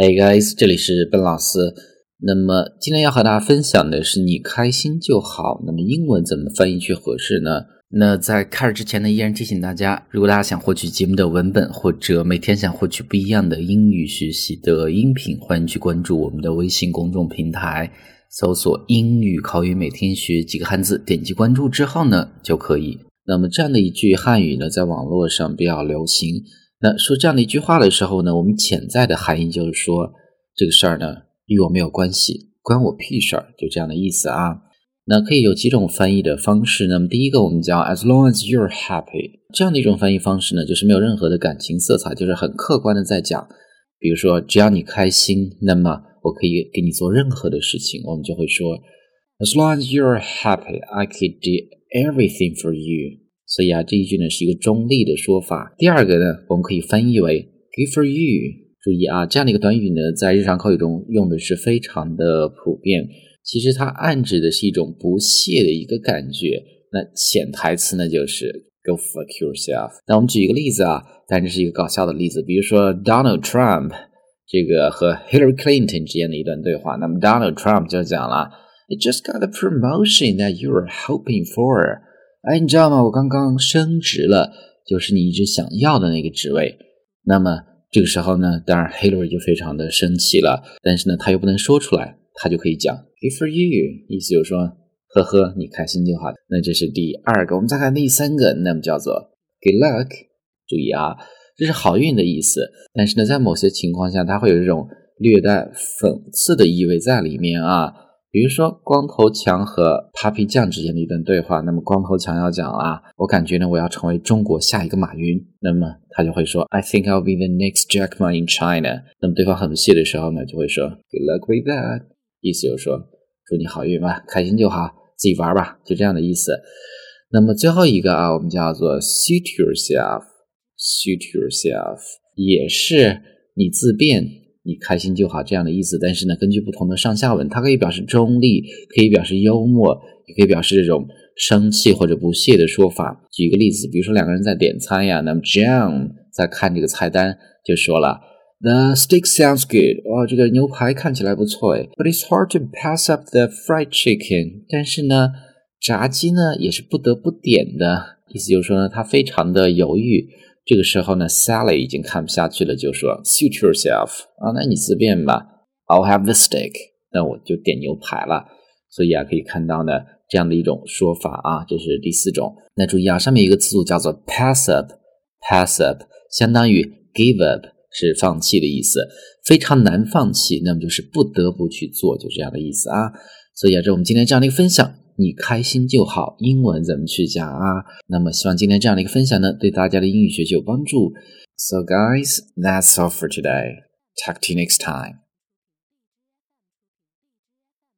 Hey guys，这里是笨老师。那么今天要和大家分享的是“你开心就好”。那么英文怎么翻译去合适呢？那在开始之前呢，依然提醒大家，如果大家想获取节目的文本，或者每天想获取不一样的英语学习的音频，欢迎去关注我们的微信公众平台，搜索“英语口语每天学几个汉字”，点击关注之后呢，就可以。那么这样的一句汉语呢，在网络上比较流行。那说这样的一句话的时候呢，我们潜在的含义就是说，这个事儿呢与我没有关系，关我屁事儿，就这样的意思啊。那可以有几种翻译的方式。那么第一个我们叫 as long as you're happy，这样的一种翻译方式呢，就是没有任何的感情色彩，就是很客观的在讲。比如说，只要你开心，那么我可以给你做任何的事情。我们就会说 as long as you're happy，I could do everything for you。所以啊，这一句呢是一个中立的说法。第二个呢，我们可以翻译为 good for you。注意啊，这样的一个短语呢，在日常口语中用的是非常的普遍。其实它暗指的是一种不屑的一个感觉。那潜台词呢，就是 go fuck yourself。那我们举一个例子啊，但这是一个搞笑的例子，比如说 Donald Trump 这个和 Hillary Clinton 之间的一段对话。那么 Donald Trump 就讲了：“It just got the promotion that you were hoping for。哎，你知道吗？我刚刚升职了，就是你一直想要的那个职位。那么这个时候呢，当然 Hillary 就非常的生气了，但是呢，他又不能说出来，他就可以讲 “Good for you”，意思就是说，呵呵，你开心就好。那这是第二个，我们再看第三个，那么叫做 “Good luck”。注意啊，这是好运的意思，但是呢，在某些情况下，它会有这种略带讽刺的意味在里面啊。比如说光头强和 Papi 酱之间的一段对话，那么光头强要讲啊，我感觉呢我要成为中国下一个马云，那么他就会说 I think I'll be the next Jack Ma in China。那么对方很不屑的时候呢，就会说 Good luck with that，意思就是说祝你好运吧，开心就好，自己玩吧，就这样的意思。那么最后一个啊，我们叫做 suit yourself，suit yourself 也是你自便。你开心就好这样的意思，但是呢，根据不同的上下文，它可以表示中立，可以表示幽默，也可以表示这种生气或者不屑的说法。举一个例子，比如说两个人在点餐呀，那么 John 在看这个菜单就说了：“The steak sounds good，哦，这个牛排看起来不错诶 b u t it's hard to pass up the fried chicken。但是呢，炸鸡呢也是不得不点的，意思就是说呢，他非常的犹豫。”这个时候呢，Sally 已经看不下去了，就说：“Suit yourself 啊，那你自便吧。I'll have the steak，那我就点牛排了。”所以啊，可以看到呢，这样的一种说法啊，这是第四种。那注意啊，上面一个词组叫做 pass up，pass up 相当于 give up，是放弃的意思，非常难放弃，那么就是不得不去做，就这样的意思啊。所以啊，这是我们今天这样的一个分享。你开心就好，英文怎么去讲啊？那么希望今天这样的一个分享呢，对大家的英语学习有帮助。So guys, that's all for today. Talk to you next time.